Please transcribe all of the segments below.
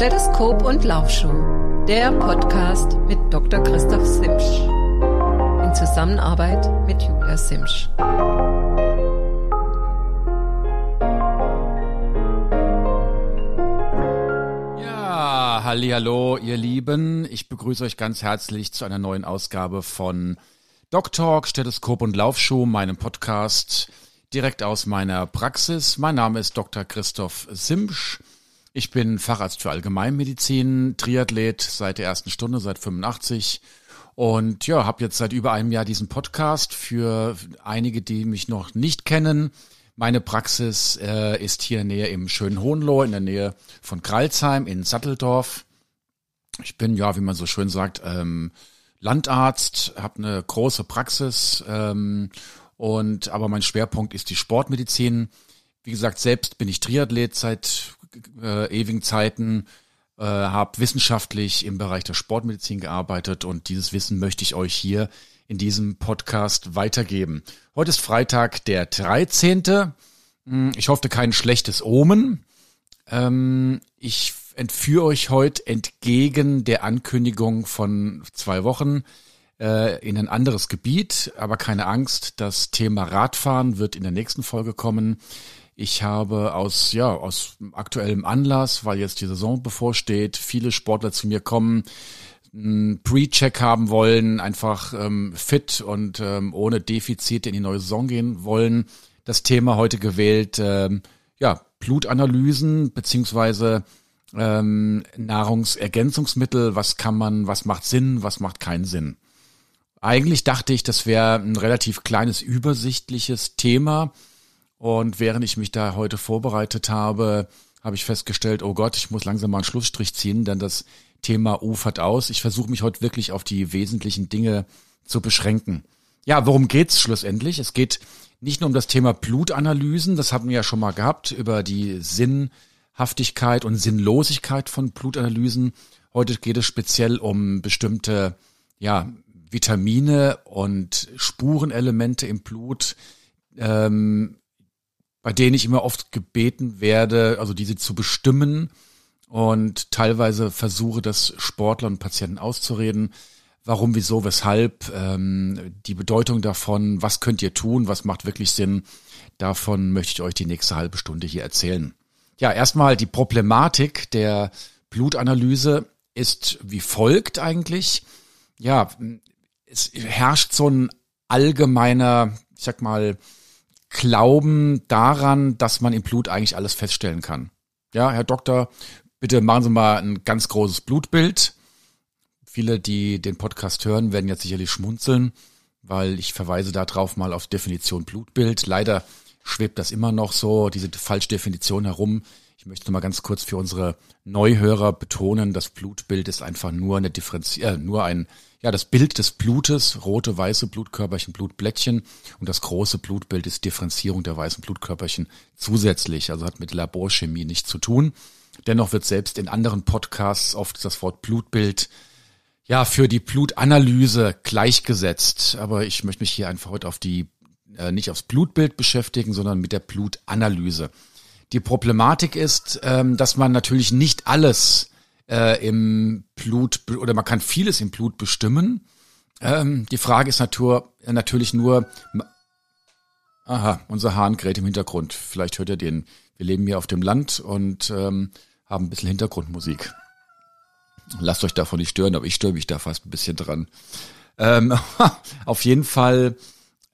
Stethoskop und Laufschuh, der Podcast mit Dr. Christoph Simsch. In Zusammenarbeit mit Julia Simsch. Ja, hallo, ihr Lieben. Ich begrüße euch ganz herzlich zu einer neuen Ausgabe von Doc Talk, Stethoskop und Laufschuh, meinem Podcast direkt aus meiner Praxis. Mein Name ist Dr. Christoph Simsch. Ich bin Facharzt für Allgemeinmedizin, Triathlet seit der ersten Stunde, seit 85 und ja, habe jetzt seit über einem Jahr diesen Podcast für einige, die mich noch nicht kennen. Meine Praxis äh, ist hier näher im schönen Hohenlohe, in der Nähe von Kralsheim in Satteldorf. Ich bin ja, wie man so schön sagt, ähm, Landarzt, habe eine große Praxis ähm, und aber mein Schwerpunkt ist die Sportmedizin. Wie gesagt, selbst bin ich Triathlet seit äh, ewigen Zeiten, äh, habe wissenschaftlich im Bereich der Sportmedizin gearbeitet und dieses Wissen möchte ich euch hier in diesem Podcast weitergeben. Heute ist Freitag, der 13. Hm, ich hoffe, kein schlechtes Omen. Ähm, ich entführe euch heute entgegen der Ankündigung von zwei Wochen äh, in ein anderes Gebiet, aber keine Angst, das Thema Radfahren wird in der nächsten Folge kommen. Ich habe aus, ja, aus aktuellem Anlass, weil jetzt die Saison bevorsteht, viele Sportler zu mir kommen, einen Pre-Check haben wollen, einfach ähm, fit und ähm, ohne Defizite in die neue Saison gehen wollen. Das Thema heute gewählt, ähm, ja, Blutanalysen beziehungsweise ähm, Nahrungsergänzungsmittel, was kann man, was macht Sinn, was macht keinen Sinn. Eigentlich dachte ich, das wäre ein relativ kleines, übersichtliches Thema. Und während ich mich da heute vorbereitet habe, habe ich festgestellt, oh Gott, ich muss langsam mal einen Schlussstrich ziehen, denn das Thema ufert aus. Ich versuche mich heute wirklich auf die wesentlichen Dinge zu beschränken. Ja, worum geht's schlussendlich? Es geht nicht nur um das Thema Blutanalysen, das haben wir ja schon mal gehabt, über die Sinnhaftigkeit und Sinnlosigkeit von Blutanalysen. Heute geht es speziell um bestimmte ja, Vitamine und Spurenelemente im Blut, ähm, bei denen ich immer oft gebeten werde, also diese zu bestimmen und teilweise versuche, das Sportler und Patienten auszureden. Warum, wieso, weshalb, ähm, die Bedeutung davon, was könnt ihr tun, was macht wirklich Sinn, davon möchte ich euch die nächste halbe Stunde hier erzählen. Ja, erstmal die Problematik der Blutanalyse ist wie folgt eigentlich. Ja, es herrscht so ein allgemeiner, ich sag mal, Glauben daran, dass man im Blut eigentlich alles feststellen kann. Ja, Herr Doktor, bitte machen Sie mal ein ganz großes Blutbild. Viele, die den Podcast hören, werden jetzt sicherlich schmunzeln, weil ich verweise darauf mal auf Definition Blutbild. Leider schwebt das immer noch so, diese Falschdefinition herum. Ich möchte mal ganz kurz für unsere Neuhörer betonen, das Blutbild ist einfach nur eine Differenz äh, nur ein ja, das Bild des Blutes, rote, weiße Blutkörperchen, Blutblättchen und das große Blutbild ist Differenzierung der weißen Blutkörperchen zusätzlich, also hat mit Laborchemie nichts zu tun. Dennoch wird selbst in anderen Podcasts oft das Wort Blutbild ja für die Blutanalyse gleichgesetzt, aber ich möchte mich hier einfach heute auf die äh, nicht aufs Blutbild beschäftigen, sondern mit der Blutanalyse. Die Problematik ist, ähm, dass man natürlich nicht alles äh, im Blut oder man kann vieles im Blut bestimmen. Ähm, die Frage ist natur, natürlich nur, aha, unser Hahn gerät im Hintergrund. Vielleicht hört ihr den. Wir leben hier auf dem Land und ähm, haben ein bisschen Hintergrundmusik. Lasst euch davon nicht stören, aber ich störe mich da fast ein bisschen dran. Ähm, auf jeden Fall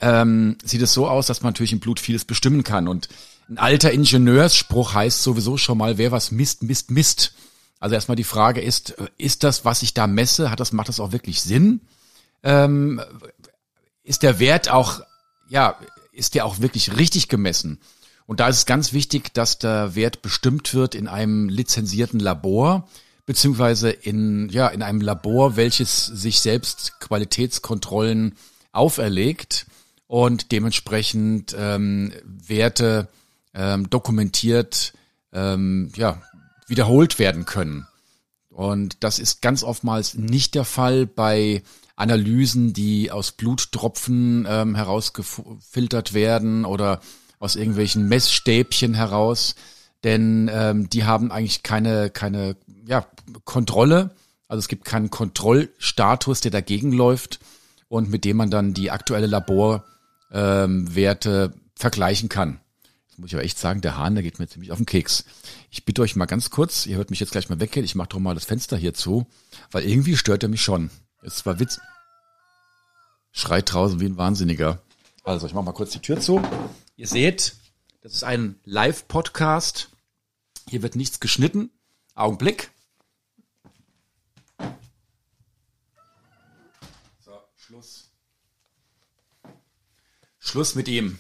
ähm, sieht es so aus, dass man natürlich im Blut vieles bestimmen kann. Und ein alter Ingenieursspruch heißt sowieso schon mal, wer was misst, misst, misst. Also erstmal die Frage ist, ist das, was ich da messe, hat das, macht das auch wirklich Sinn? Ähm, ist der Wert auch, ja, ist der auch wirklich richtig gemessen? Und da ist es ganz wichtig, dass der Wert bestimmt wird in einem lizenzierten Labor, beziehungsweise in, ja, in einem Labor, welches sich selbst Qualitätskontrollen auferlegt und dementsprechend ähm, Werte ähm, dokumentiert, ähm, ja, wiederholt werden können. Und das ist ganz oftmals nicht der Fall bei Analysen, die aus Bluttropfen ähm, herausgefiltert werden oder aus irgendwelchen Messstäbchen heraus. denn ähm, die haben eigentlich keine, keine ja, Kontrolle. Also es gibt keinen Kontrollstatus, der dagegen läuft und mit dem man dann die aktuelle Laborwerte ähm, vergleichen kann. Muss ich aber echt sagen, der Hahn, der geht mir ziemlich auf den Keks. Ich bitte euch mal ganz kurz, ihr hört mich jetzt gleich mal weggehen, ich mache doch mal das Fenster hier zu, weil irgendwie stört er mich schon. Es war Witz. Schreit draußen wie ein Wahnsinniger. Also, ich mache mal kurz die Tür zu. Ihr seht, das ist ein Live-Podcast. Hier wird nichts geschnitten. Augenblick. So, Schluss. Schluss mit ihm.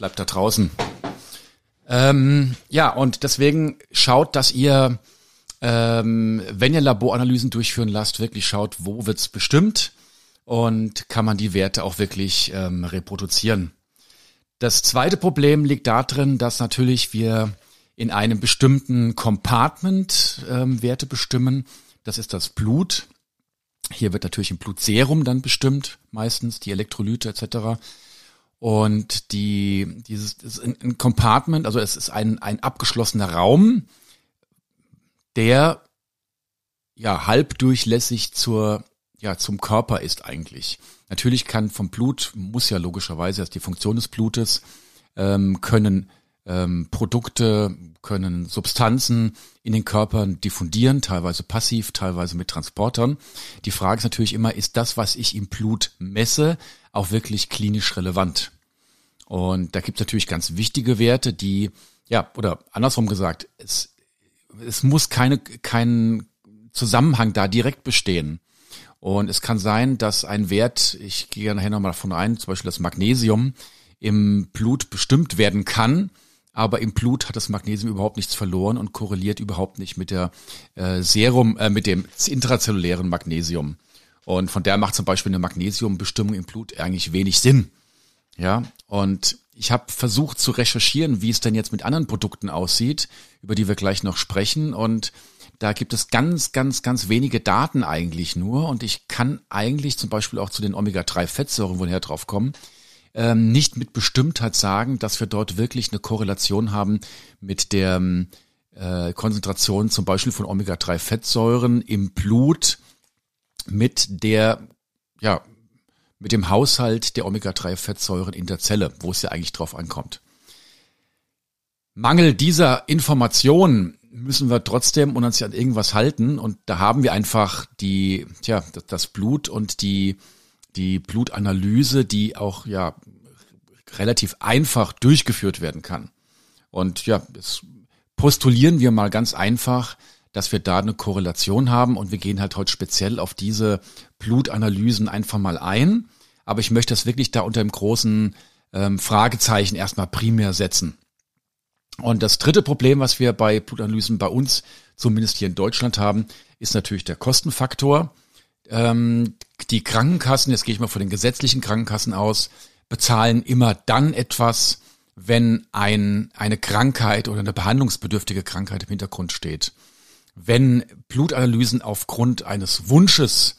Bleibt da draußen. Ähm, ja, und deswegen schaut, dass ihr, ähm, wenn ihr Laboranalysen durchführen lasst, wirklich schaut, wo wird's bestimmt und kann man die Werte auch wirklich ähm, reproduzieren. Das zweite Problem liegt darin, dass natürlich wir in einem bestimmten Compartment ähm, Werte bestimmen. Das ist das Blut. Hier wird natürlich im Blutserum dann bestimmt, meistens die Elektrolyte etc. Und die, dieses ist ein Compartment, also es ist ein, ein abgeschlossener Raum, der ja halbdurchlässig zur ja zum Körper ist eigentlich. Natürlich kann vom Blut, muss ja logischerweise, das ist die Funktion des Blutes, ähm, können ähm, Produkte, können Substanzen in den Körpern diffundieren, teilweise passiv, teilweise mit Transportern. Die Frage ist natürlich immer, ist das, was ich im Blut messe, auch wirklich klinisch relevant? Und da gibt es natürlich ganz wichtige Werte, die, ja, oder andersrum gesagt, es, es muss keine, kein Zusammenhang da direkt bestehen. Und es kann sein, dass ein Wert, ich gehe nachher nochmal davon ein, zum Beispiel das Magnesium, im Blut bestimmt werden kann, aber im Blut hat das Magnesium überhaupt nichts verloren und korreliert überhaupt nicht mit der äh, Serum, äh, mit dem intrazellulären Magnesium. Und von der macht zum Beispiel eine Magnesiumbestimmung im Blut eigentlich wenig Sinn. Ja, und ich habe versucht zu recherchieren, wie es denn jetzt mit anderen Produkten aussieht, über die wir gleich noch sprechen. Und da gibt es ganz, ganz, ganz wenige Daten eigentlich nur und ich kann eigentlich zum Beispiel auch zu den Omega-3-Fettsäuren, woher drauf kommen, ähm, nicht mit Bestimmtheit sagen, dass wir dort wirklich eine Korrelation haben mit der ähm, äh, Konzentration zum Beispiel von Omega-3-Fettsäuren im Blut mit der, ja, mit dem Haushalt der Omega-3-Fettsäuren in der Zelle, wo es ja eigentlich drauf ankommt. Mangel dieser Informationen müssen wir trotzdem uns an irgendwas halten und da haben wir einfach die, tja, das Blut und die, die Blutanalyse, die auch ja relativ einfach durchgeführt werden kann. Und ja, das postulieren wir mal ganz einfach, dass wir da eine Korrelation haben und wir gehen halt heute speziell auf diese Blutanalysen einfach mal ein. Aber ich möchte das wirklich da unter dem großen ähm, Fragezeichen erstmal primär setzen. Und das dritte Problem, was wir bei Blutanalysen bei uns, zumindest hier in Deutschland haben, ist natürlich der Kostenfaktor. Ähm, die Krankenkassen, jetzt gehe ich mal von den gesetzlichen Krankenkassen aus, bezahlen immer dann etwas, wenn ein, eine Krankheit oder eine behandlungsbedürftige Krankheit im Hintergrund steht. Wenn Blutanalysen aufgrund eines Wunsches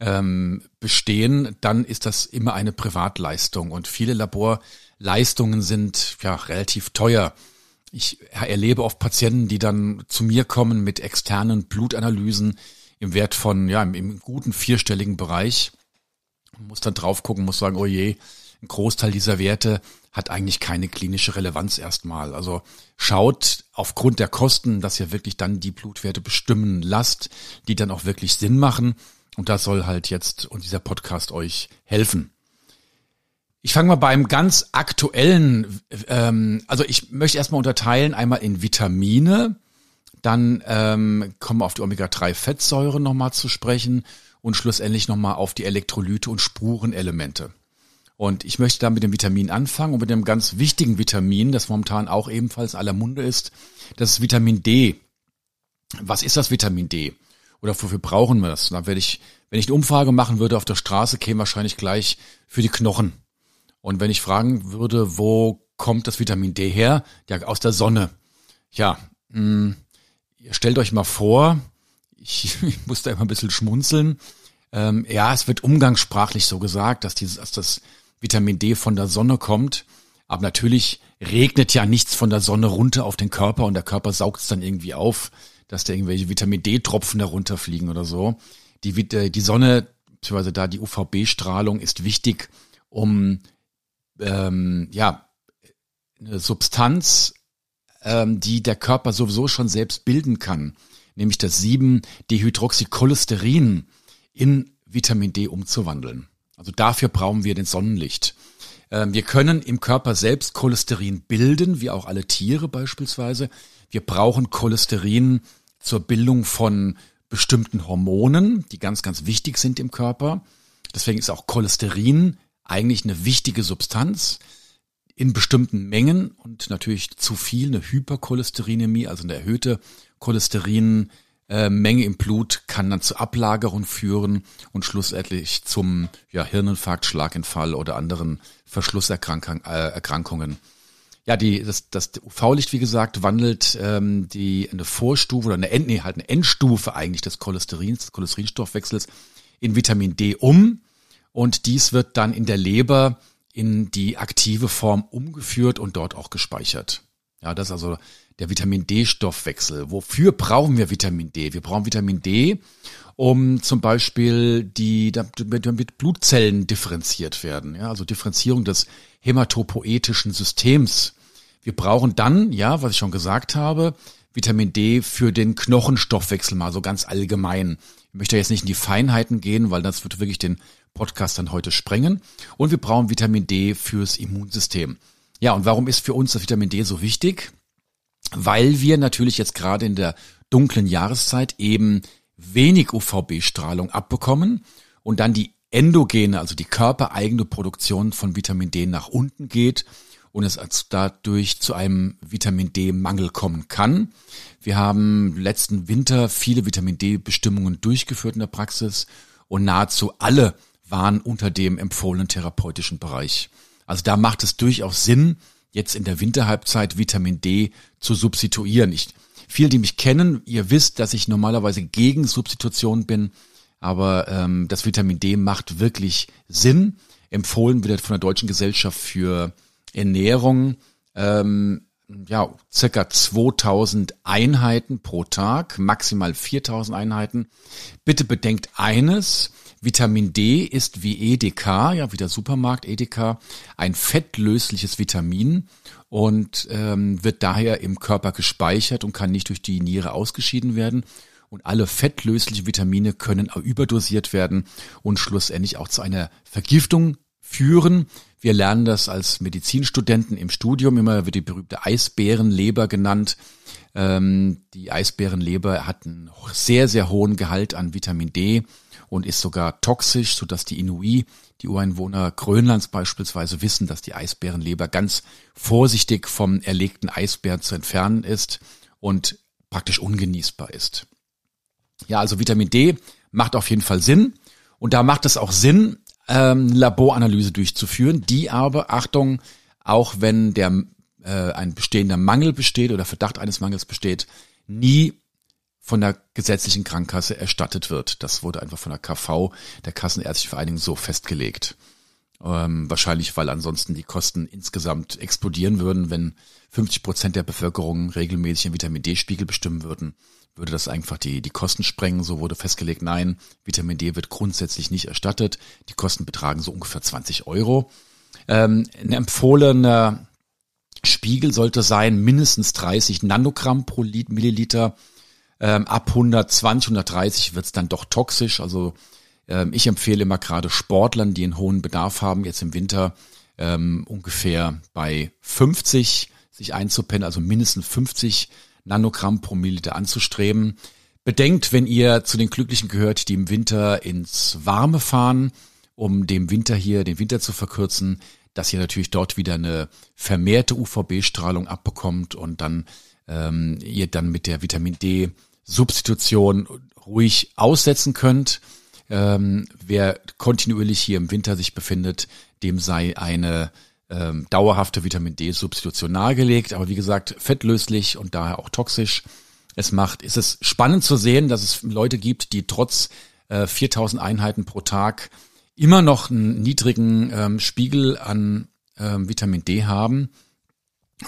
ähm, bestehen, dann ist das immer eine Privatleistung und viele Laborleistungen sind ja relativ teuer ich erlebe oft Patienten, die dann zu mir kommen mit externen Blutanalysen im Wert von, ja, im, im guten vierstelligen Bereich. Man muss dann drauf gucken, muss sagen, oh je, ein Großteil dieser Werte hat eigentlich keine klinische Relevanz erstmal. Also schaut aufgrund der Kosten, dass ihr wirklich dann die Blutwerte bestimmen lasst, die dann auch wirklich Sinn machen. Und das soll halt jetzt und dieser Podcast euch helfen. Ich fange mal beim ganz aktuellen, ähm, also ich möchte erstmal unterteilen, einmal in Vitamine, dann ähm, kommen wir auf die Omega-3-Fettsäuren nochmal zu sprechen und schlussendlich nochmal auf die Elektrolyte und Spurenelemente. Und ich möchte da mit dem Vitamin anfangen und mit dem ganz wichtigen Vitamin, das momentan auch ebenfalls aller Munde ist, das ist Vitamin D. Was ist das Vitamin D? Oder wofür brauchen wir das? Da werde ich, wenn ich eine Umfrage machen würde auf der Straße, käme wahrscheinlich gleich für die Knochen und wenn ich fragen würde, wo kommt das Vitamin D her? Ja, aus der Sonne. Ja, mh, hm, stellt euch mal vor, ich, ich muss da immer ein bisschen schmunzeln. Ähm, ja, es wird umgangssprachlich so gesagt, dass, dieses, dass das Vitamin D von der Sonne kommt. Aber natürlich regnet ja nichts von der Sonne runter auf den Körper und der Körper saugt es dann irgendwie auf, dass da irgendwelche Vitamin D-Tropfen darunter fliegen oder so. Die, äh, die Sonne, beziehungsweise da die UVB-Strahlung ist wichtig, um ähm, ja eine Substanz, ähm, die der Körper sowieso schon selbst bilden kann, nämlich das 7-Dehydroxycholesterin in Vitamin D umzuwandeln. Also dafür brauchen wir den Sonnenlicht. Ähm, wir können im Körper selbst Cholesterin bilden, wie auch alle Tiere beispielsweise. Wir brauchen Cholesterin zur Bildung von bestimmten Hormonen, die ganz, ganz wichtig sind im Körper. Deswegen ist auch Cholesterin eigentlich eine wichtige Substanz in bestimmten Mengen und natürlich zu viel, eine Hypercholesterinämie, also eine erhöhte Cholesterin äh, Menge im Blut kann dann zur Ablagerung führen und schlussendlich zum ja, Hirninfarkt, Schlaganfall oder anderen Verschlusserkrankungen. Äh, ja, die, das, das UV-Licht, wie gesagt, wandelt ähm, die eine Vorstufe oder eine, End, nee, halt eine Endstufe eigentlich des Cholesterins, des Cholesterinstoffwechsels in Vitamin D um. Und dies wird dann in der Leber in die aktive Form umgeführt und dort auch gespeichert. Ja, das ist also der Vitamin D-Stoffwechsel. Wofür brauchen wir Vitamin D? Wir brauchen Vitamin D, um zum Beispiel die, damit Blutzellen differenziert werden. Ja, also Differenzierung des hämatopoetischen Systems. Wir brauchen dann, ja, was ich schon gesagt habe, Vitamin D für den Knochenstoffwechsel mal so ganz allgemein. Ich möchte jetzt nicht in die Feinheiten gehen, weil das wird wirklich den Podcast dann heute sprengen. Und wir brauchen Vitamin D fürs Immunsystem. Ja, und warum ist für uns das Vitamin D so wichtig? weil wir natürlich jetzt gerade in der dunklen Jahreszeit eben wenig UVB-Strahlung abbekommen und dann die endogene, also die körpereigene Produktion von Vitamin D nach unten geht und es dadurch zu einem Vitamin D-Mangel kommen kann. Wir haben letzten Winter viele Vitamin D-Bestimmungen durchgeführt in der Praxis und nahezu alle waren unter dem empfohlenen therapeutischen Bereich. Also da macht es durchaus Sinn, jetzt in der Winterhalbzeit Vitamin D zu substituieren. Ich, viele, die mich kennen, ihr wisst, dass ich normalerweise gegen Substitution bin, aber ähm, das Vitamin D macht wirklich Sinn. Empfohlen wird von der Deutschen Gesellschaft für Ernährung ähm, ja, circa 2000 Einheiten pro Tag, maximal 4000 Einheiten. Bitte bedenkt eines, Vitamin D ist wie EDK, ja wie der Supermarkt EDK, ein fettlösliches Vitamin und ähm, wird daher im Körper gespeichert und kann nicht durch die Niere ausgeschieden werden. Und alle fettlöslichen Vitamine können überdosiert werden und schlussendlich auch zu einer Vergiftung führen. Wir lernen das als Medizinstudenten im Studium immer, wird die berühmte Eisbärenleber genannt. Ähm, die Eisbärenleber hat einen sehr, sehr hohen Gehalt an Vitamin D und ist sogar toxisch, sodass die Inuit, die Ureinwohner Grönlands beispielsweise, wissen, dass die Eisbärenleber ganz vorsichtig vom erlegten Eisbären zu entfernen ist und praktisch ungenießbar ist. Ja, also Vitamin D macht auf jeden Fall Sinn. Und da macht es auch Sinn, ähm, Laboranalyse durchzuführen, die aber, Achtung, auch wenn der äh, ein bestehender Mangel besteht oder Verdacht eines Mangels besteht, nie von der gesetzlichen Krankenkasse erstattet wird. Das wurde einfach von der KV, der Kassenärztlichen Vereinigung, so festgelegt. Ähm, wahrscheinlich, weil ansonsten die Kosten insgesamt explodieren würden, wenn 50 Prozent der Bevölkerung regelmäßig einen Vitamin D-Spiegel bestimmen würden, würde das einfach die, die Kosten sprengen. So wurde festgelegt, nein, Vitamin D wird grundsätzlich nicht erstattet. Die Kosten betragen so ungefähr 20 Euro. Ähm, ein empfohlener Spiegel sollte sein mindestens 30 Nanogramm pro Milliliter ähm, ab 120, 130 wird es dann doch toxisch. Also ähm, ich empfehle immer gerade Sportlern, die einen hohen Bedarf haben, jetzt im Winter ähm, ungefähr bei 50 sich einzupennen, also mindestens 50 Nanogramm pro Milliliter anzustreben. Bedenkt, wenn ihr zu den Glücklichen gehört, die im Winter ins Warme fahren, um dem Winter hier, den Winter zu verkürzen, dass ihr natürlich dort wieder eine vermehrte UVB-Strahlung abbekommt und dann ähm, ihr dann mit der Vitamin D Substitution ruhig aussetzen könnt. Ähm, wer kontinuierlich hier im Winter sich befindet, dem sei eine ähm, dauerhafte Vitamin D-Substitution nahegelegt. Aber wie gesagt, fettlöslich und daher auch toxisch. Es macht, ist es spannend zu sehen, dass es Leute gibt, die trotz äh, 4000 Einheiten pro Tag immer noch einen niedrigen ähm, Spiegel an ähm, Vitamin D haben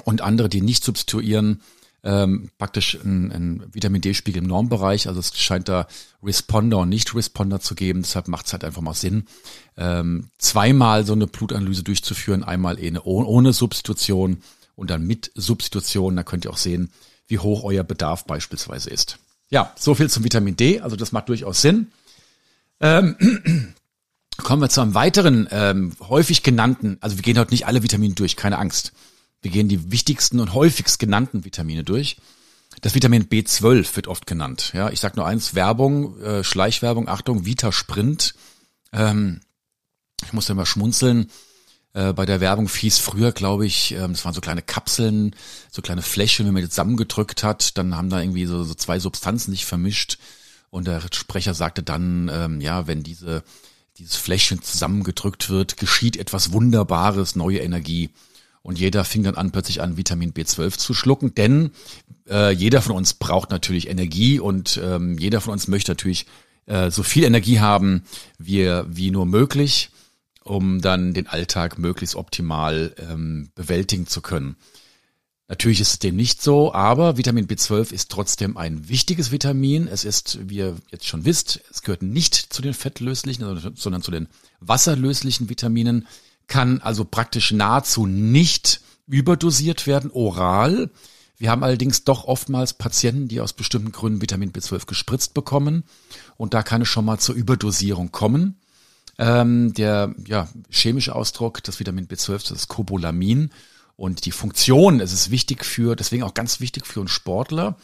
und andere, die nicht substituieren, ähm, praktisch ein, ein Vitamin D-Spiegel im Normbereich. Also es scheint da Responder und Nicht-Responder zu geben. Deshalb macht es halt einfach mal Sinn, ähm, zweimal so eine Blutanalyse durchzuführen. Einmal eh ohne Substitution und dann mit Substitution. Da könnt ihr auch sehen, wie hoch euer Bedarf beispielsweise ist. Ja, so viel zum Vitamin D. Also das macht durchaus Sinn. Ähm, kommen wir zu einem weiteren ähm, häufig genannten, also wir gehen heute nicht alle Vitamine durch, keine Angst. Wir gehen die wichtigsten und häufigst genannten Vitamine durch. Das Vitamin B12 wird oft genannt. Ja, ich sage nur eins: Werbung, äh, Schleichwerbung. Achtung, Vita Sprint. Ähm, ich musste immer schmunzeln. Äh, bei der Werbung fies früher, glaube ich, äh, das waren so kleine Kapseln, so kleine Fläschchen, wenn man die zusammengedrückt hat, dann haben da irgendwie so, so zwei Substanzen sich vermischt. Und der Sprecher sagte dann, ähm, ja, wenn diese dieses Fläschchen zusammengedrückt wird, geschieht etwas Wunderbares, neue Energie. Und jeder fing dann an, plötzlich an, Vitamin B12 zu schlucken, denn äh, jeder von uns braucht natürlich Energie und ähm, jeder von uns möchte natürlich äh, so viel Energie haben, wie, wie nur möglich, um dann den Alltag möglichst optimal ähm, bewältigen zu können. Natürlich ist es dem nicht so, aber Vitamin B12 ist trotzdem ein wichtiges Vitamin. Es ist, wie ihr jetzt schon wisst, es gehört nicht zu den fettlöslichen, sondern zu den wasserlöslichen Vitaminen kann also praktisch nahezu nicht überdosiert werden, oral. Wir haben allerdings doch oftmals Patienten, die aus bestimmten Gründen Vitamin B12 gespritzt bekommen. Und da kann es schon mal zur Überdosierung kommen. Ähm, der ja, chemische Ausdruck des Vitamin B12 das ist Cobolamin. Und die Funktion, es ist wichtig für, deswegen auch ganz wichtig für einen Sportler.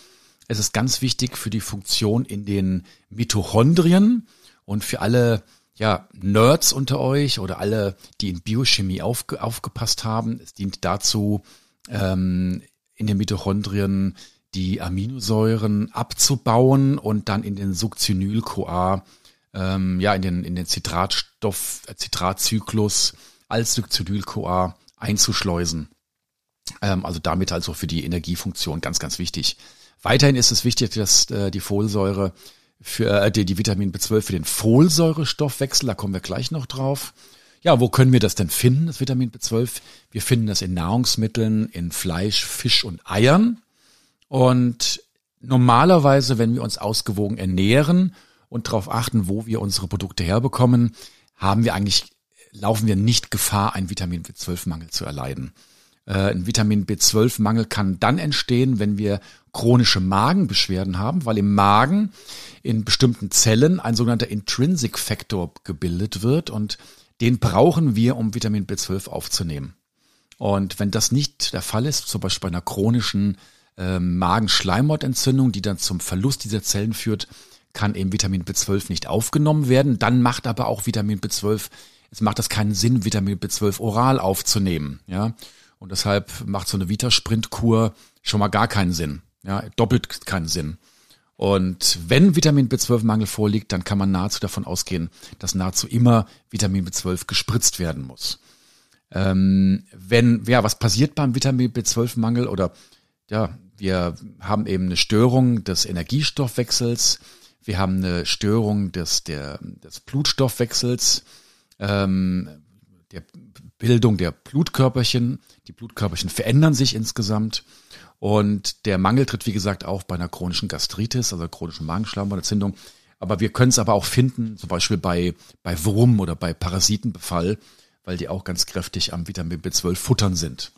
Es ist ganz wichtig für die Funktion in den Mitochondrien und für alle ja, Nerds unter euch oder alle, die in Biochemie aufge aufgepasst haben. Es dient dazu, ähm, in den Mitochondrien die Aminosäuren abzubauen und dann in den Succinyl-CoA, ähm, ja, in den, in den Zitratstoff, äh, Zitratzyklus als Succinyl-CoA einzuschleusen. Ähm, also damit also für die Energiefunktion ganz, ganz wichtig. Weiterhin ist es wichtig, dass äh, die Folsäure für äh, die, die Vitamin B12 für den Folsäurestoffwechsel, da kommen wir gleich noch drauf. Ja, wo können wir das denn finden, das Vitamin B12? Wir finden das in Nahrungsmitteln, in Fleisch, Fisch und Eiern. Und normalerweise, wenn wir uns ausgewogen ernähren und darauf achten, wo wir unsere Produkte herbekommen, haben wir eigentlich, laufen wir nicht Gefahr, einen Vitamin B12-Mangel zu erleiden. Äh, ein Vitamin B12-Mangel kann dann entstehen, wenn wir chronische Magenbeschwerden haben, weil im Magen in bestimmten Zellen ein sogenannter Intrinsic Factor gebildet wird und den brauchen wir, um Vitamin B12 aufzunehmen. Und wenn das nicht der Fall ist, zum Beispiel bei einer chronischen äh, Magenschleimhautentzündung, die dann zum Verlust dieser Zellen führt, kann eben Vitamin B12 nicht aufgenommen werden. Dann macht aber auch Vitamin B12, es macht das keinen Sinn, Vitamin B12 oral aufzunehmen. Ja, und deshalb macht so eine Vita-Sprint-Kur schon mal gar keinen Sinn. Ja, doppelt keinen Sinn. Und wenn Vitamin B12-Mangel vorliegt, dann kann man nahezu davon ausgehen, dass nahezu immer Vitamin B12 gespritzt werden muss. Ähm, wenn, ja, was passiert beim Vitamin B12-Mangel oder ja, wir haben eben eine Störung des Energiestoffwechsels, wir haben eine Störung des, der, des Blutstoffwechsels, ähm, der Bildung der Blutkörperchen. Die Blutkörperchen verändern sich insgesamt und der Mangel tritt, wie gesagt, auch bei einer chronischen Gastritis, also chronischen Magenschleimhautentzündung. Aber wir können es aber auch finden, zum Beispiel bei, bei Wurm oder bei Parasitenbefall, weil die auch ganz kräftig am Vitamin B12 futtern sind.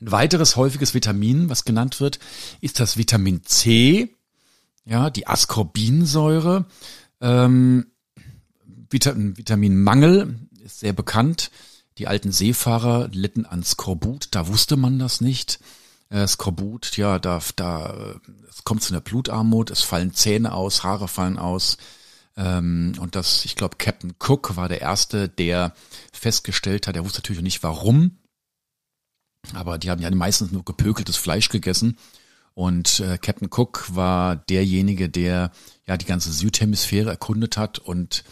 Ein weiteres häufiges Vitamin, was genannt wird, ist das Vitamin C, ja, die Ascorbinsäure. Ähm, Vitamin, Vitaminmangel ist sehr bekannt. Die alten Seefahrer litten an Skorbut, da wusste man das nicht äh, Skorbut, ja, da, da es kommt zu einer Blutarmut, es fallen Zähne aus, Haare fallen aus. Ähm, und das, ich glaube, Captain Cook war der Erste, der festgestellt hat, er wusste natürlich nicht warum, aber die haben ja meistens nur gepökeltes Fleisch gegessen. Und äh, Captain Cook war derjenige, der ja die ganze Südhemisphäre erkundet hat und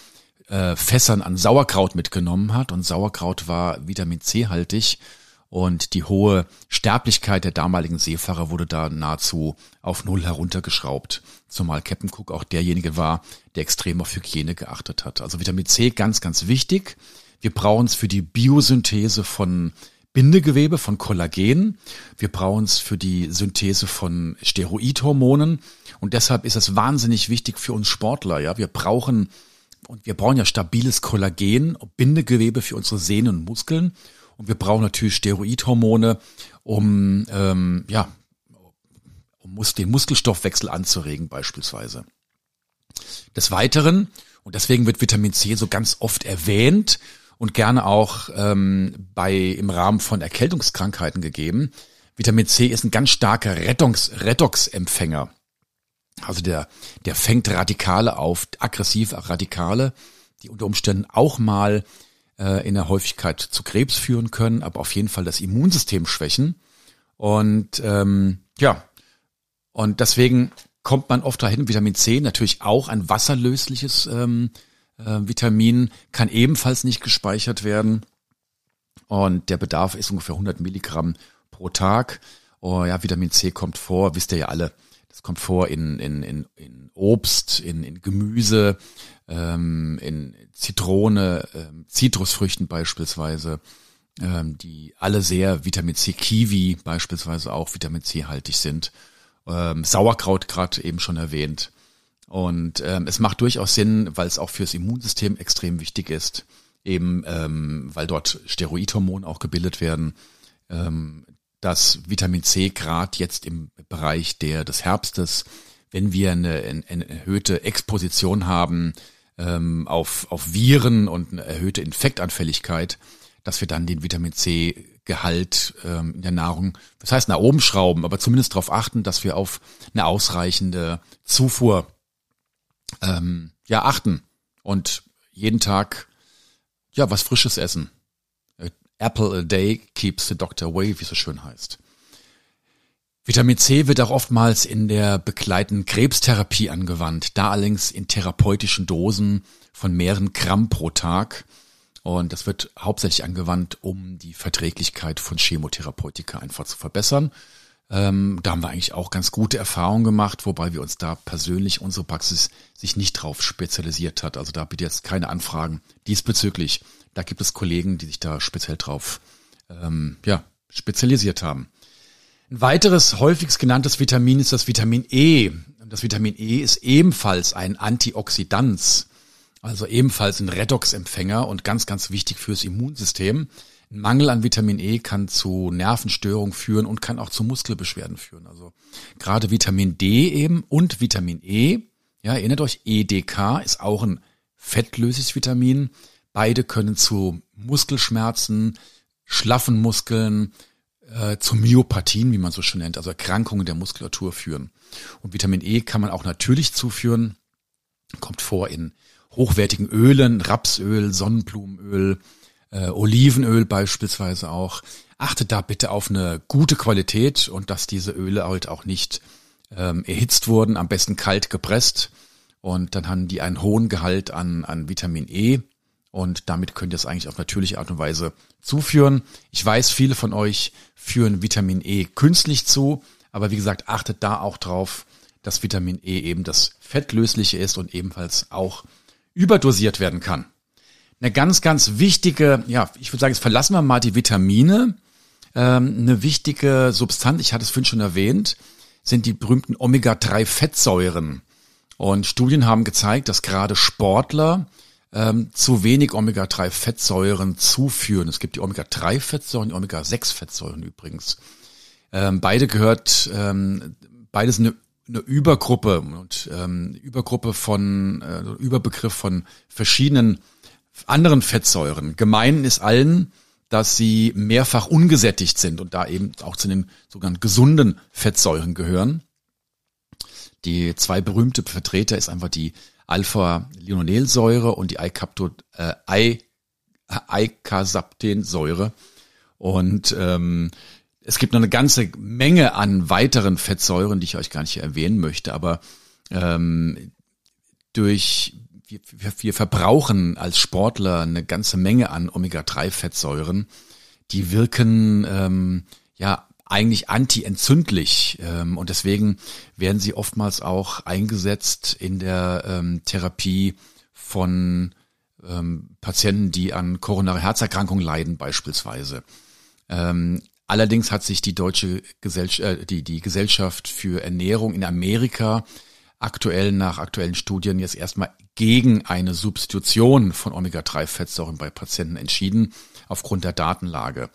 äh, Fässern an Sauerkraut mitgenommen hat. Und Sauerkraut war Vitamin C haltig und die hohe Sterblichkeit der damaligen Seefahrer wurde da nahezu auf Null heruntergeschraubt. Zumal Captain Cook auch derjenige war, der extrem auf Hygiene geachtet hat. Also Vitamin C ganz, ganz wichtig. Wir brauchen es für die Biosynthese von Bindegewebe, von Kollagen. Wir brauchen es für die Synthese von Steroidhormonen. Und deshalb ist es wahnsinnig wichtig für uns Sportler. Ja, wir brauchen und wir brauchen ja stabiles Kollagen, Bindegewebe für unsere Sehnen und Muskeln. Und wir brauchen natürlich Steroidhormone, um ähm, ja um den Muskelstoffwechsel anzuregen beispielsweise. Des Weiteren und deswegen wird Vitamin C so ganz oft erwähnt und gerne auch ähm, bei im Rahmen von Erkältungskrankheiten gegeben. Vitamin C ist ein ganz starker Rettungs, Redoxempfänger. Also der, der fängt Radikale auf, aggressive Radikale, die unter Umständen auch mal äh, in der Häufigkeit zu Krebs führen können, aber auf jeden Fall das Immunsystem schwächen. Und ähm, ja, und deswegen kommt man oft dahin, Vitamin C, natürlich auch ein wasserlösliches ähm, äh, Vitamin kann ebenfalls nicht gespeichert werden. Und der Bedarf ist ungefähr 100 Milligramm pro Tag. Oh ja, Vitamin C kommt vor, wisst ihr ja alle. Das kommt vor in, in, in, in Obst, in, in Gemüse, ähm, in Zitrone, ähm, Zitrusfrüchten beispielsweise, ähm, die alle sehr Vitamin C, Kiwi beispielsweise auch Vitamin C haltig sind. Ähm, Sauerkraut gerade eben schon erwähnt. Und ähm, es macht durchaus Sinn, weil es auch fürs Immunsystem extrem wichtig ist, eben ähm, weil dort Steroidhormone auch gebildet werden, ähm, dass Vitamin C gerade jetzt im Bereich der des Herbstes, wenn wir eine, eine erhöhte Exposition haben ähm, auf, auf Viren und eine erhöhte Infektanfälligkeit, dass wir dann den Vitamin C Gehalt ähm, in der Nahrung, das heißt nach oben schrauben, aber zumindest darauf achten, dass wir auf eine ausreichende Zufuhr ähm, ja achten und jeden Tag ja was Frisches essen. Apple a day keeps the doctor away, wie es so schön heißt. Vitamin C wird auch oftmals in der begleitenden Krebstherapie angewandt, da allerdings in therapeutischen Dosen von mehreren Gramm pro Tag. Und das wird hauptsächlich angewandt, um die Verträglichkeit von Chemotherapeutika einfach zu verbessern. Ähm, da haben wir eigentlich auch ganz gute Erfahrungen gemacht, wobei wir uns da persönlich unsere Praxis sich nicht drauf spezialisiert hat. Also da bitte jetzt keine Anfragen diesbezüglich. Da gibt es Kollegen, die sich da speziell drauf ähm, ja, spezialisiert haben. Ein weiteres häufiges genanntes Vitamin ist das Vitamin E. Das Vitamin E ist ebenfalls ein Antioxidant, also ebenfalls ein Redoxempfänger und ganz, ganz wichtig fürs Immunsystem. Ein Mangel an Vitamin E kann zu Nervenstörungen führen und kann auch zu Muskelbeschwerden führen. Also gerade Vitamin D eben und Vitamin E, ja, erinnert euch, EDK ist auch ein fettlösliches Vitamin. Beide können zu Muskelschmerzen, schlaffen Muskeln, äh, zu Myopathien, wie man so schön nennt, also Erkrankungen der Muskulatur führen. Und Vitamin E kann man auch natürlich zuführen, kommt vor in hochwertigen Ölen, Rapsöl, Sonnenblumenöl, äh, Olivenöl beispielsweise auch. Achtet da bitte auf eine gute Qualität und dass diese Öle halt auch nicht ähm, erhitzt wurden, am besten kalt gepresst. Und dann haben die einen hohen Gehalt an, an Vitamin E. Und damit könnt ihr es eigentlich auf natürliche Art und Weise zuführen. Ich weiß, viele von euch führen Vitamin E künstlich zu. Aber wie gesagt, achtet da auch drauf, dass Vitamin E eben das fettlösliche ist und ebenfalls auch überdosiert werden kann eine ganz, ganz wichtige, ja, ich würde sagen, jetzt verlassen wir mal die Vitamine. Ähm, eine wichtige Substanz, ich hatte es vorhin schon erwähnt, sind die berühmten Omega-3-Fettsäuren. Und Studien haben gezeigt, dass gerade Sportler ähm, zu wenig Omega-3-Fettsäuren zuführen. Es gibt die Omega-3-Fettsäuren, die Omega-6-Fettsäuren übrigens. Ähm, beide gehört, ähm, beides eine, eine Übergruppe und ähm, Übergruppe von, äh, Überbegriff von verschiedenen anderen Fettsäuren. Gemein ist allen, dass sie mehrfach ungesättigt sind und da eben auch zu den sogenannten gesunden Fettsäuren gehören. Die zwei berühmte Vertreter ist einfach die Alpha-Linolsäure und die äh, Eicasaptensäure. Und ähm, es gibt noch eine ganze Menge an weiteren Fettsäuren, die ich euch gar nicht erwähnen möchte, aber ähm, durch wir, wir, wir verbrauchen als Sportler eine ganze Menge an Omega-3-Fettsäuren. Die wirken ähm, ja eigentlich anti-entzündlich ähm, und deswegen werden sie oftmals auch eingesetzt in der ähm, Therapie von ähm, Patienten, die an koronare Herzerkrankungen leiden beispielsweise. Ähm, allerdings hat sich die deutsche Gesellschaft, äh, die, die Gesellschaft für Ernährung in Amerika aktuell nach aktuellen Studien jetzt erstmal gegen eine Substitution von Omega-3-Fettsäuren bei Patienten entschieden, aufgrund der Datenlage.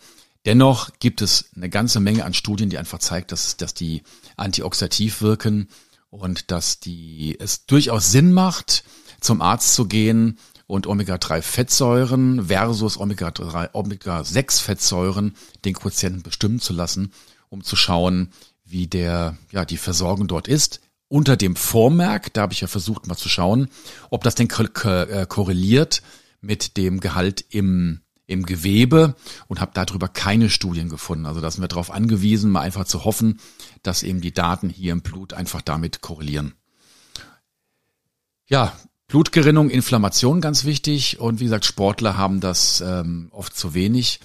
Dennoch gibt es eine ganze Menge an Studien, die einfach zeigt, dass, dass die antioxidativ wirken und dass die, es durchaus Sinn macht, zum Arzt zu gehen und Omega-3-Fettsäuren versus Omega-3, Omega-6-Fettsäuren den Quotienten bestimmen zu lassen, um zu schauen, wie der, ja, die Versorgung dort ist. Unter dem Vormerk, da habe ich ja versucht mal zu schauen, ob das denn äh, korreliert mit dem Gehalt im im Gewebe und habe darüber keine Studien gefunden. Also da sind wir darauf angewiesen, mal einfach zu hoffen, dass eben die Daten hier im Blut einfach damit korrelieren. Ja, Blutgerinnung, Inflammation ganz wichtig und wie gesagt, Sportler haben das ähm, oft zu wenig.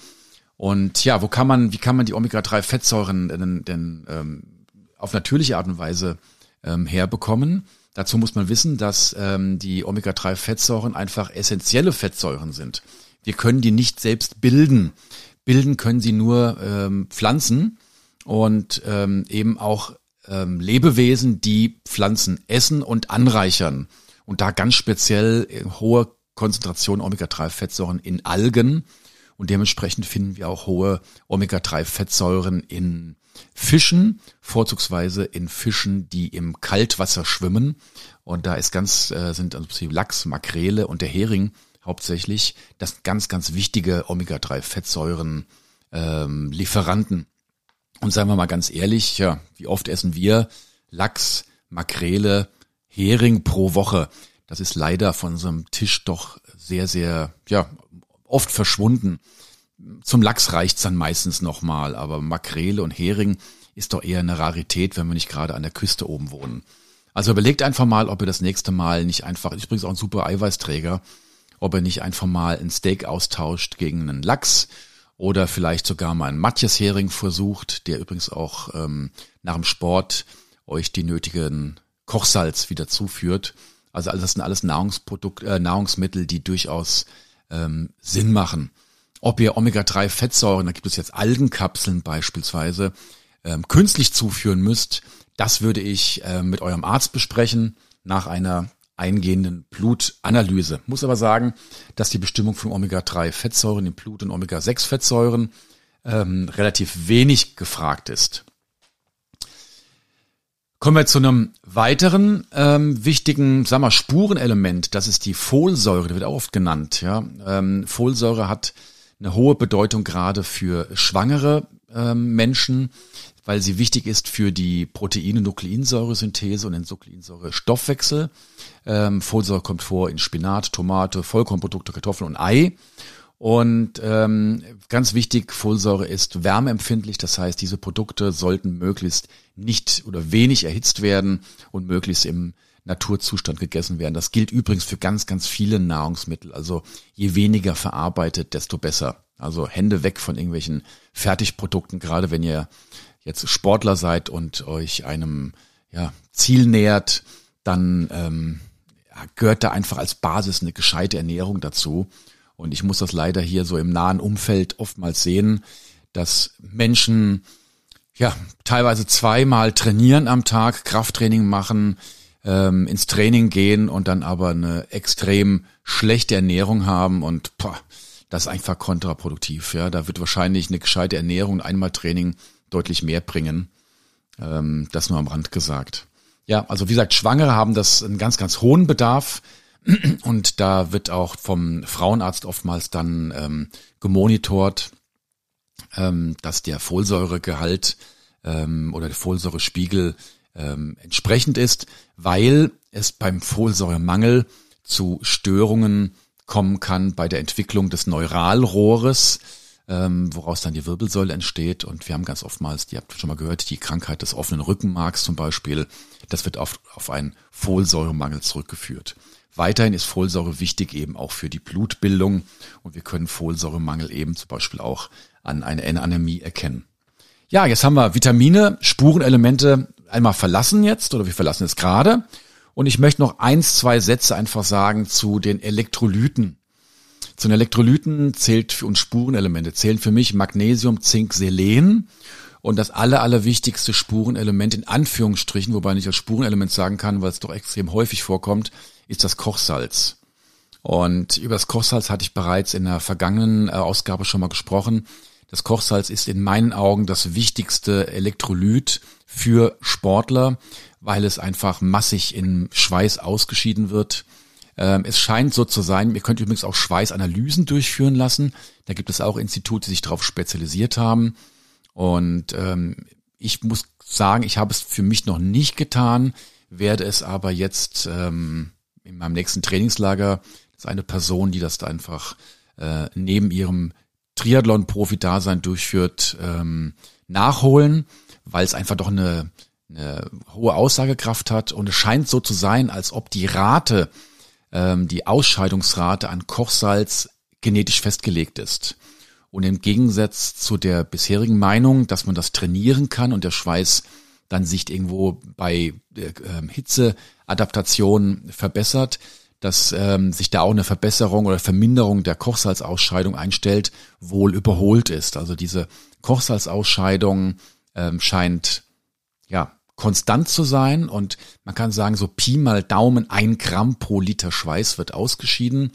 Und ja, wo kann man, wie kann man die Omega-3-Fettsäuren denn, denn ähm, auf natürliche Art und Weise ähm, herbekommen? Dazu muss man wissen, dass ähm, die Omega-3-Fettsäuren einfach essentielle Fettsäuren sind. Wir können die nicht selbst bilden. Bilden können sie nur ähm, Pflanzen und ähm, eben auch ähm, Lebewesen, die Pflanzen essen und anreichern. Und da ganz speziell äh, hohe Konzentration Omega-3-Fettsäuren in Algen. Und dementsprechend finden wir auch hohe Omega-3-Fettsäuren in Fischen, vorzugsweise in Fischen, die im Kaltwasser schwimmen. Und da ist ganz, äh, sind also Lachs, Makrele und der Hering hauptsächlich, das ganz, ganz wichtige Omega-3-Fettsäuren ähm, Lieferanten. Und sagen wir mal ganz ehrlich, ja, wie oft essen wir Lachs, Makrele, Hering pro Woche? Das ist leider von unserem Tisch doch sehr, sehr, ja, oft verschwunden. Zum Lachs reicht's dann meistens nochmal, aber Makrele und Hering ist doch eher eine Rarität, wenn wir nicht gerade an der Küste oben wohnen. Also überlegt einfach mal, ob ihr das nächste Mal nicht einfach, übrigens auch ein super Eiweißträger, ob er nicht einfach mal ein Steak austauscht gegen einen Lachs oder vielleicht sogar mal einen Matjes-Hering versucht, der übrigens auch ähm, nach dem Sport euch die nötigen Kochsalz wieder zuführt. Also das sind alles Nahrungsprodukte, äh, Nahrungsmittel, die durchaus ähm, Sinn machen. Ob ihr Omega-3-Fettsäuren, da gibt es jetzt Algenkapseln beispielsweise, ähm, künstlich zuführen müsst, das würde ich äh, mit eurem Arzt besprechen nach einer eingehenden Blutanalyse. Muss aber sagen, dass die Bestimmung von Omega-3-Fettsäuren im Blut und Omega-6-Fettsäuren ähm, relativ wenig gefragt ist. Kommen wir zu einem weiteren ähm, wichtigen, sagen wir, Spurenelement. Das ist die Folsäure. Die wird auch oft genannt. Ja, ähm, Folsäure hat eine hohe Bedeutung gerade für schwangere ähm, Menschen weil sie wichtig ist für die Proteine-Nukleinsäuresynthese und den Nukleinsäurestoffwechsel. Ähm, Folsäure kommt vor in Spinat, Tomate, Vollkornprodukte, Kartoffeln und Ei. Und ähm, ganz wichtig, Folsäure ist wärmeempfindlich, das heißt, diese Produkte sollten möglichst nicht oder wenig erhitzt werden und möglichst im Naturzustand gegessen werden. Das gilt übrigens für ganz, ganz viele Nahrungsmittel. Also je weniger verarbeitet, desto besser. Also Hände weg von irgendwelchen Fertigprodukten, gerade wenn ihr jetzt Sportler seid und euch einem ja, Ziel nähert, dann ähm, gehört da einfach als Basis eine gescheite Ernährung dazu. Und ich muss das leider hier so im nahen Umfeld oftmals sehen, dass Menschen ja teilweise zweimal trainieren am Tag, Krafttraining machen, ähm, ins Training gehen und dann aber eine extrem schlechte Ernährung haben und boah, das ist einfach kontraproduktiv. Ja, da wird wahrscheinlich eine gescheite Ernährung, einmal Training deutlich mehr bringen. Ähm, das nur am Rand gesagt. Ja, also wie gesagt, Schwangere haben das einen ganz, ganz hohen Bedarf. Und da wird auch vom Frauenarzt oftmals dann ähm, gemonitort, ähm, dass der Folsäuregehalt ähm, oder der Folsäurespiegel ähm, entsprechend ist, weil es beim Folsäuremangel zu Störungen kommen kann bei der Entwicklung des Neuralrohres ähm, woraus dann die Wirbelsäule entsteht. Und wir haben ganz oftmals, die habt ihr schon mal gehört, die Krankheit des offenen Rückenmarks zum Beispiel. Das wird auf, auf einen Folsäuremangel zurückgeführt. Weiterhin ist Folsäure wichtig eben auch für die Blutbildung und wir können Folsäuremangel eben zum Beispiel auch an einer Anämie erkennen. Ja, jetzt haben wir Vitamine, Spurenelemente einmal verlassen jetzt oder wir verlassen es gerade. Und ich möchte noch eins, zwei Sätze einfach sagen zu den Elektrolyten. Zu den Elektrolyten zählt für uns Spurenelemente, zählen für mich Magnesium, Zink, Selen und das aller, allerwichtigste Spurenelement in Anführungsstrichen, wobei ich als Spurenelement sagen kann, weil es doch extrem häufig vorkommt, ist das Kochsalz. Und über das Kochsalz hatte ich bereits in der vergangenen äh, Ausgabe schon mal gesprochen. Das Kochsalz ist in meinen Augen das wichtigste Elektrolyt für Sportler, weil es einfach massig in Schweiß ausgeschieden wird. Ähm, es scheint so zu sein, ihr könnt übrigens auch Schweißanalysen durchführen lassen. Da gibt es auch Institute, die sich darauf spezialisiert haben. Und ähm, ich muss sagen, ich habe es für mich noch nicht getan, werde es aber jetzt ähm, in meinem nächsten Trainingslager, das ist eine Person, die das da einfach äh, neben ihrem Triathlon-Profi-Dasein durchführt, ähm, nachholen, weil es einfach doch eine, eine hohe Aussagekraft hat und es scheint so zu sein, als ob die Rate, ähm, die Ausscheidungsrate an Kochsalz genetisch festgelegt ist. Und im Gegensatz zu der bisherigen Meinung, dass man das trainieren kann und der Schweiß dann sich irgendwo bei äh, Hitzeadaptation verbessert, dass ähm, sich da auch eine Verbesserung oder Verminderung der Kochsalzausscheidung einstellt, wohl überholt ist. Also diese Kochsalzausscheidung ähm, scheint ja konstant zu sein und man kann sagen, so Pi mal Daumen ein Gramm pro Liter Schweiß wird ausgeschieden.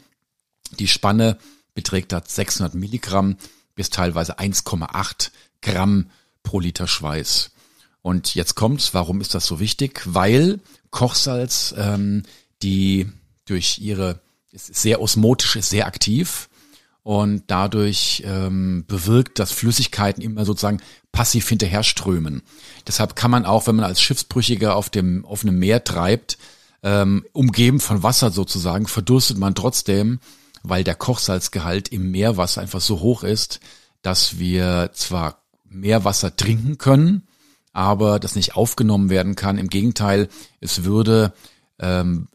Die Spanne beträgt da 600 Milligramm bis teilweise 1,8 Gramm pro Liter Schweiß. Und jetzt kommt's, warum ist das so wichtig? Weil Kochsalz ähm, die durch ihre, ist sehr osmotisch, ist sehr aktiv und dadurch ähm, bewirkt, dass Flüssigkeiten immer sozusagen passiv hinterher strömen. Deshalb kann man auch, wenn man als Schiffsbrüchiger auf dem offenen Meer treibt, ähm, umgeben von Wasser sozusagen, verdurstet man trotzdem, weil der Kochsalzgehalt im Meerwasser einfach so hoch ist, dass wir zwar Meerwasser trinken können, aber das nicht aufgenommen werden kann. Im Gegenteil, es würde ähm,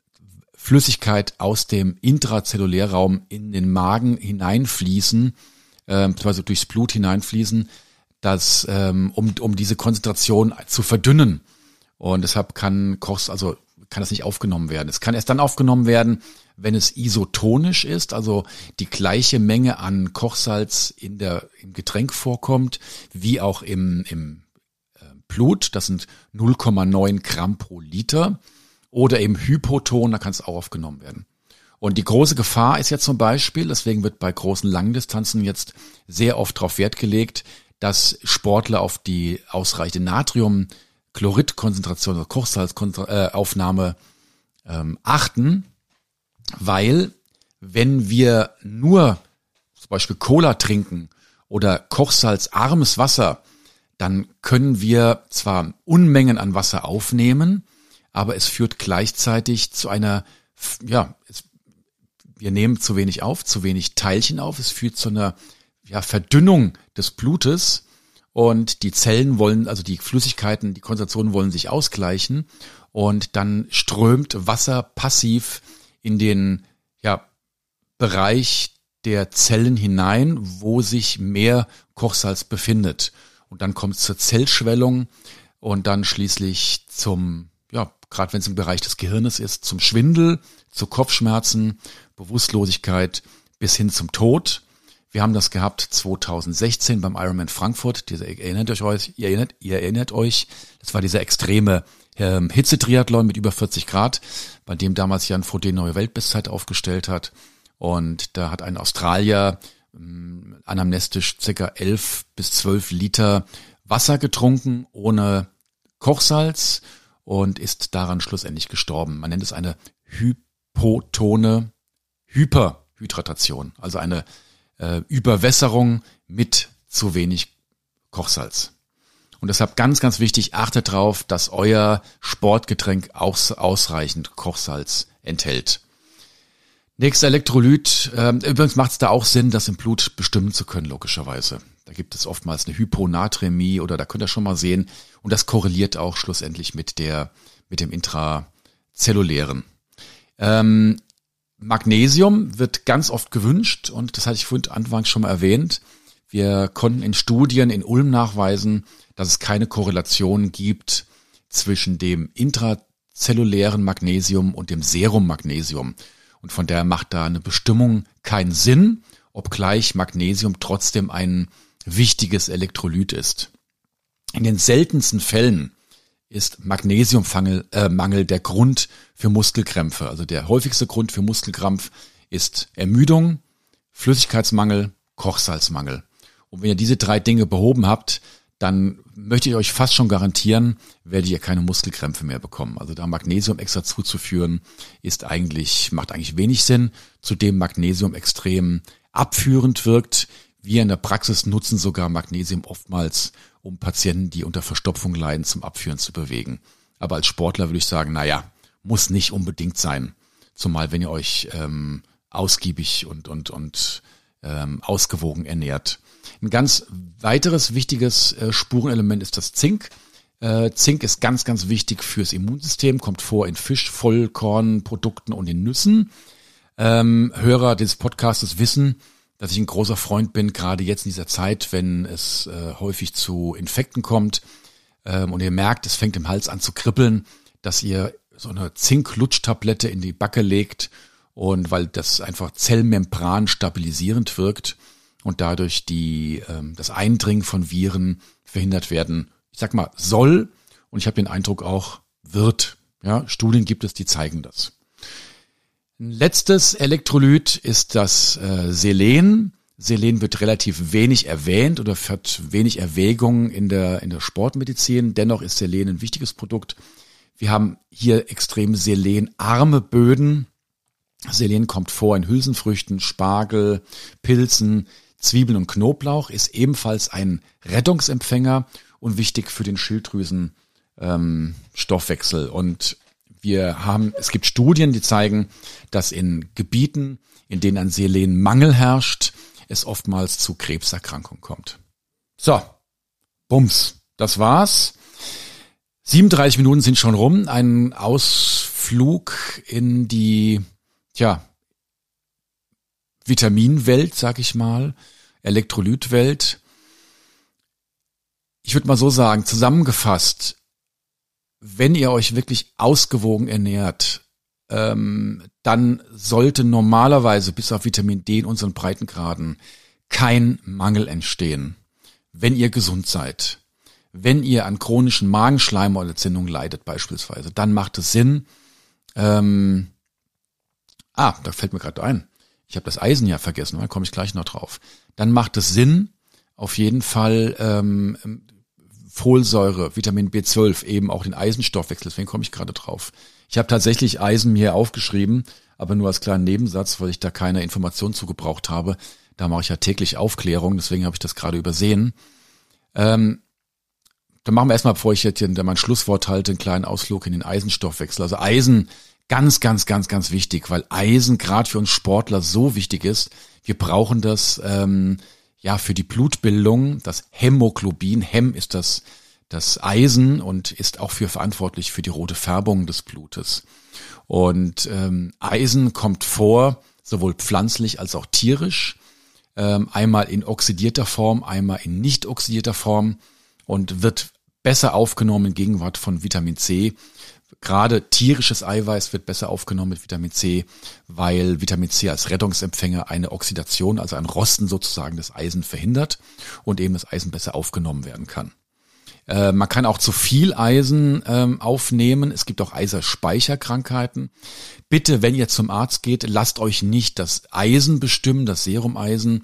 Flüssigkeit aus dem Intrazellulärraum in den Magen hineinfließen, äh, also durchs Blut hineinfließen, das, ähm, um, um diese Konzentration zu verdünnen. Und deshalb kann Kochs, also kann das nicht aufgenommen werden. Es kann erst dann aufgenommen werden, wenn es isotonisch ist, also die gleiche Menge an Kochsalz in der, im Getränk vorkommt, wie auch im, im äh, Blut. Das sind 0,9 Gramm pro Liter oder eben Hypoton, da kann es auch aufgenommen werden. Und die große Gefahr ist jetzt zum Beispiel, deswegen wird bei großen Langdistanzen jetzt sehr oft darauf Wert gelegt, dass Sportler auf die ausreichende Natriumchloridkonzentration oder Kochsalzaufnahme ähm, achten, weil wenn wir nur zum Beispiel Cola trinken oder kochsalzarmes Wasser, dann können wir zwar Unmengen an Wasser aufnehmen, aber es führt gleichzeitig zu einer, ja, es, wir nehmen zu wenig auf, zu wenig Teilchen auf, es führt zu einer ja, Verdünnung des Blutes. Und die Zellen wollen, also die Flüssigkeiten, die Konzentrationen wollen sich ausgleichen. Und dann strömt Wasser passiv in den ja, Bereich der Zellen hinein, wo sich mehr Kochsalz befindet. Und dann kommt es zur Zellschwellung und dann schließlich zum ja, gerade wenn es im Bereich des Gehirnes ist, zum Schwindel, zu Kopfschmerzen, Bewusstlosigkeit bis hin zum Tod. Wir haben das gehabt 2016 beim Ironman Frankfurt. Dieser, ihr erinnert euch, ihr erinnert, ihr erinnert euch, das war dieser extreme ähm, Hitzetriathlon mit über 40 Grad, bei dem damals Jan Frodeno neue Weltbestzeit aufgestellt hat. Und da hat ein Australier ähm, anamnestisch circa 11 bis 12 Liter Wasser getrunken ohne Kochsalz und ist daran schlussendlich gestorben. Man nennt es eine hypotone Hyperhydratation, also eine äh, Überwässerung mit zu wenig Kochsalz. Und deshalb ganz, ganz wichtig, achtet darauf, dass euer Sportgetränk aus, ausreichend Kochsalz enthält. Nächster Elektrolyt. Äh, übrigens macht es da auch Sinn, das im Blut bestimmen zu können, logischerweise. Da gibt es oftmals eine Hyponatremie oder da könnt ihr schon mal sehen. Und das korreliert auch schlussendlich mit der, mit dem intrazellulären. Ähm, Magnesium wird ganz oft gewünscht und das hatte ich vorhin anfangs schon mal erwähnt. Wir konnten in Studien in Ulm nachweisen, dass es keine Korrelation gibt zwischen dem intrazellulären Magnesium und dem Serum Magnesium. Und von daher macht da eine Bestimmung keinen Sinn, obgleich Magnesium trotzdem ein wichtiges Elektrolyt ist. In den seltensten Fällen ist Magnesiummangel äh, Mangel der Grund für Muskelkrämpfe. Also der häufigste Grund für Muskelkrampf ist Ermüdung, Flüssigkeitsmangel, Kochsalzmangel. Und wenn ihr diese drei Dinge behoben habt, dann möchte ich euch fast schon garantieren, werdet ihr keine Muskelkrämpfe mehr bekommen. Also da Magnesium extra zuzuführen, ist eigentlich, macht eigentlich wenig Sinn. Zudem Magnesium extrem abführend wirkt. Wir in der Praxis nutzen sogar Magnesium oftmals, um Patienten, die unter Verstopfung leiden, zum Abführen zu bewegen. Aber als Sportler würde ich sagen, naja, muss nicht unbedingt sein. Zumal wenn ihr euch ähm, ausgiebig und, und, und ähm, ausgewogen ernährt. Ein ganz weiteres wichtiges äh, Spurenelement ist das Zink. Äh, Zink ist ganz, ganz wichtig fürs Immunsystem, kommt vor in Fisch, Vollkornprodukten und in Nüssen. Ähm, Hörer des Podcastes wissen, dass ich ein großer Freund bin, gerade jetzt in dieser Zeit, wenn es äh, häufig zu Infekten kommt ähm, und ihr merkt, es fängt im Hals an zu kribbeln, dass ihr so eine Zinklutschtablette in die Backe legt und weil das einfach Zellmembran stabilisierend wirkt und dadurch die ähm, das Eindringen von Viren verhindert werden. Ich sag mal soll und ich habe den Eindruck auch wird. Ja, Studien gibt es, die zeigen das. Letztes Elektrolyt ist das äh, Selen. Selen wird relativ wenig erwähnt oder hat wenig Erwägung in der, in der Sportmedizin. Dennoch ist Selen ein wichtiges Produkt. Wir haben hier extrem selenarme Böden. Selen kommt vor in Hülsenfrüchten, Spargel, Pilzen, Zwiebeln und Knoblauch, ist ebenfalls ein Rettungsempfänger und wichtig für den Schilddrüsenstoffwechsel. Ähm, und wir haben, es gibt Studien, die zeigen, dass in Gebieten, in denen ein Selenmangel herrscht, es oftmals zu Krebserkrankungen kommt. So, Bums, das war's. 37 Minuten sind schon rum. Ein Ausflug in die, tja, Vitaminwelt, sag ich mal, Elektrolytwelt. Ich würde mal so sagen, zusammengefasst, wenn ihr euch wirklich ausgewogen ernährt, ähm, dann sollte normalerweise bis auf Vitamin D in unseren Breitengraden kein Mangel entstehen, wenn ihr gesund seid. Wenn ihr an chronischen Magenschleimhautentzündungen leidet beispielsweise, dann macht es Sinn. Ähm, ah, da fällt mir gerade ein. Ich habe das Eisen ja vergessen, da komme ich gleich noch drauf. Dann macht es Sinn, auf jeden Fall ähm, Folsäure, Vitamin B12, eben auch den Eisenstoffwechsel, deswegen komme ich gerade drauf. Ich habe tatsächlich Eisen mir aufgeschrieben, aber nur als kleinen Nebensatz, weil ich da keine Information zugebraucht habe. Da mache ich ja täglich Aufklärung, deswegen habe ich das gerade übersehen. Ähm, dann machen wir erstmal, bevor ich jetzt hier mein Schlusswort halte, einen kleinen Ausflug in den Eisenstoffwechsel. Also Eisen, ganz, ganz, ganz, ganz wichtig, weil Eisen gerade für uns Sportler so wichtig ist. Wir brauchen das ähm, ja für die Blutbildung, das Hämoglobin. Hem ist das das Eisen und ist auch für verantwortlich für die rote Färbung des Blutes. Und ähm, Eisen kommt vor, sowohl pflanzlich als auch tierisch, ähm, einmal in oxidierter Form, einmal in nicht oxidierter Form und wird besser aufgenommen in Gegenwart von Vitamin C Gerade tierisches Eiweiß wird besser aufgenommen mit Vitamin C, weil Vitamin C als Rettungsempfänger eine Oxidation, also ein Rosten sozusagen des Eisen verhindert und eben das Eisen besser aufgenommen werden kann. Äh, man kann auch zu viel Eisen ähm, aufnehmen. Es gibt auch Eiserspeicherkrankheiten. Bitte, wenn ihr zum Arzt geht, lasst euch nicht das Eisen bestimmen, das Serumeisen,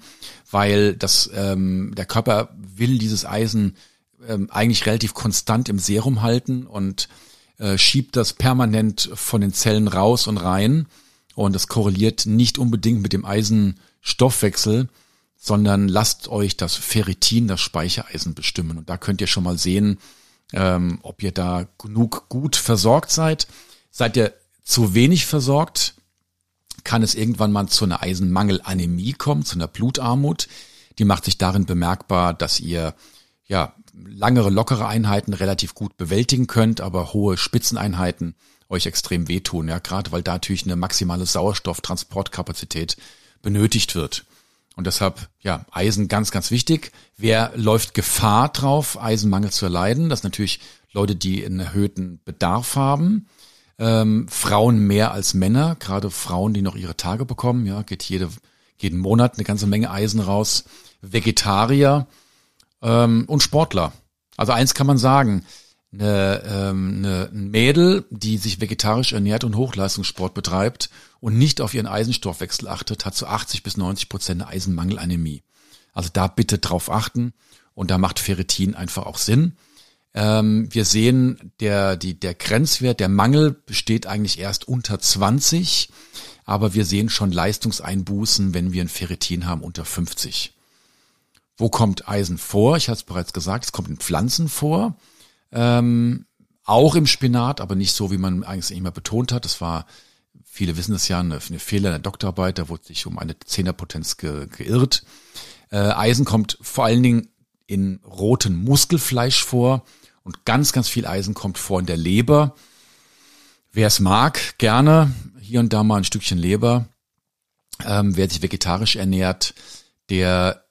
weil das ähm, der Körper will dieses Eisen ähm, eigentlich relativ konstant im Serum halten und äh, schiebt das permanent von den Zellen raus und rein. Und das korreliert nicht unbedingt mit dem Eisenstoffwechsel, sondern lasst euch das Ferritin, das Speichereisen bestimmen. Und da könnt ihr schon mal sehen, ähm, ob ihr da genug gut versorgt seid. Seid ihr zu wenig versorgt, kann es irgendwann mal zu einer Eisenmangelanämie kommen, zu einer Blutarmut. Die macht sich darin bemerkbar, dass ihr ja langere, lockere Einheiten relativ gut bewältigen könnt, aber hohe Spitzeneinheiten euch extrem wehtun, ja, gerade weil da natürlich eine maximale Sauerstofftransportkapazität benötigt wird. Und deshalb, ja, Eisen ganz, ganz wichtig. Wer läuft Gefahr drauf, Eisenmangel zu erleiden? Das natürlich Leute, die einen erhöhten Bedarf haben. Ähm, Frauen mehr als Männer, gerade Frauen, die noch ihre Tage bekommen, ja, geht jede, jeden Monat eine ganze Menge Eisen raus. Vegetarier ähm, und Sportler. Also eins kann man sagen, eine, ähm, eine, ein Mädel, die sich vegetarisch ernährt und Hochleistungssport betreibt und nicht auf ihren Eisenstoffwechsel achtet, hat zu 80 bis 90 Prozent eine Eisenmangelanämie. Also da bitte drauf achten und da macht Ferritin einfach auch Sinn. Ähm, wir sehen, der, die, der Grenzwert, der Mangel besteht eigentlich erst unter 20, aber wir sehen schon Leistungseinbußen, wenn wir ein Ferritin haben unter 50. Wo kommt Eisen vor? Ich hatte es bereits gesagt, es kommt in Pflanzen vor. Ähm, auch im Spinat, aber nicht so, wie man eigentlich immer betont hat. Das war, viele wissen es ja, eine, eine Fehler in der Doktorarbeit, da wurde sich um eine Zehnerpotenz ge, geirrt. Äh, Eisen kommt vor allen Dingen in rotem Muskelfleisch vor und ganz, ganz viel Eisen kommt vor in der Leber. Wer es mag, gerne hier und da mal ein Stückchen Leber. Ähm, wer sich vegetarisch ernährt, der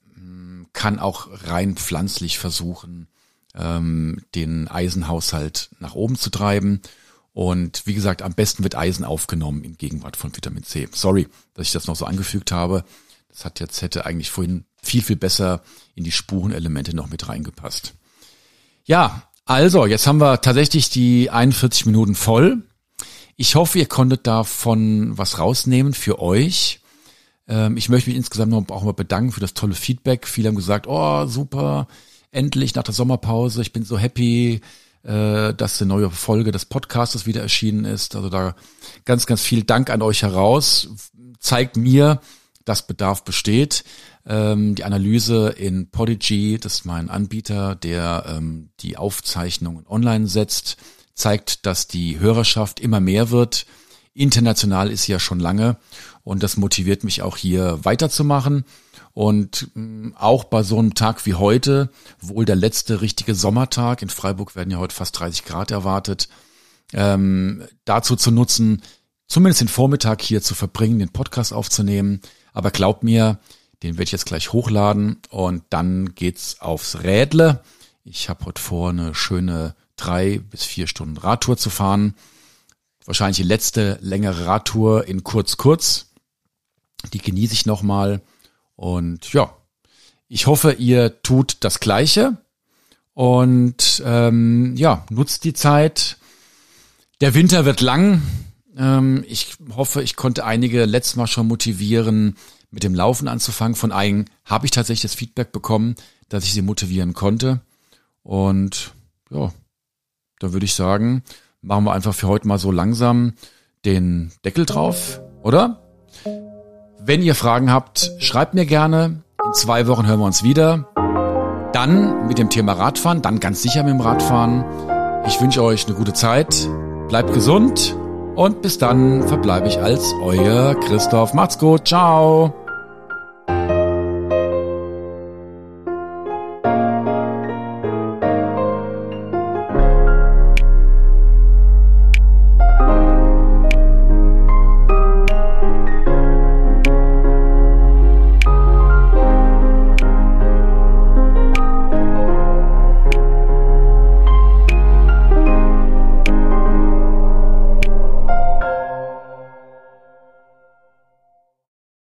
kann auch rein pflanzlich versuchen, ähm, den Eisenhaushalt nach oben zu treiben. Und wie gesagt, am besten wird Eisen aufgenommen in Gegenwart von Vitamin C. Sorry, dass ich das noch so angefügt habe. Das hat jetzt hätte eigentlich vorhin viel, viel besser in die Spurenelemente noch mit reingepasst. Ja, also, jetzt haben wir tatsächlich die 41 Minuten voll. Ich hoffe, ihr konntet davon was rausnehmen für euch. Ähm, ich möchte mich insgesamt noch auch mal bedanken für das tolle Feedback. Viele haben gesagt, oh, super, endlich nach der Sommerpause. Ich bin so happy, äh, dass eine neue Folge des Podcasts wieder erschienen ist. Also da ganz, ganz viel Dank an euch heraus. Zeigt mir, dass Bedarf besteht. Ähm, die Analyse in Podigy, das ist mein Anbieter, der ähm, die Aufzeichnungen online setzt, zeigt, dass die Hörerschaft immer mehr wird. International ist sie ja schon lange und das motiviert mich auch hier weiterzumachen. Und mh, auch bei so einem Tag wie heute, wohl der letzte richtige Sommertag, in Freiburg werden ja heute fast 30 Grad erwartet, ähm, dazu zu nutzen, zumindest den Vormittag hier zu verbringen, den Podcast aufzunehmen. Aber glaubt mir, den werde ich jetzt gleich hochladen und dann geht's aufs Rädle. Ich habe heute vor, eine schöne drei bis vier Stunden Radtour zu fahren. Wahrscheinlich die letzte längere Radtour in kurz kurz. Die genieße ich nochmal. Und ja, ich hoffe, ihr tut das Gleiche. Und ähm, ja, nutzt die Zeit. Der Winter wird lang. Ähm, ich hoffe, ich konnte einige letztes Mal schon motivieren, mit dem Laufen anzufangen. Von einigen habe ich tatsächlich das Feedback bekommen, dass ich sie motivieren konnte. Und ja, da würde ich sagen, machen wir einfach für heute mal so langsam den Deckel drauf, oder? Wenn ihr Fragen habt, schreibt mir gerne. In zwei Wochen hören wir uns wieder. Dann mit dem Thema Radfahren, dann ganz sicher mit dem Radfahren. Ich wünsche euch eine gute Zeit. Bleibt gesund und bis dann verbleibe ich als euer Christoph. Macht's gut. Ciao.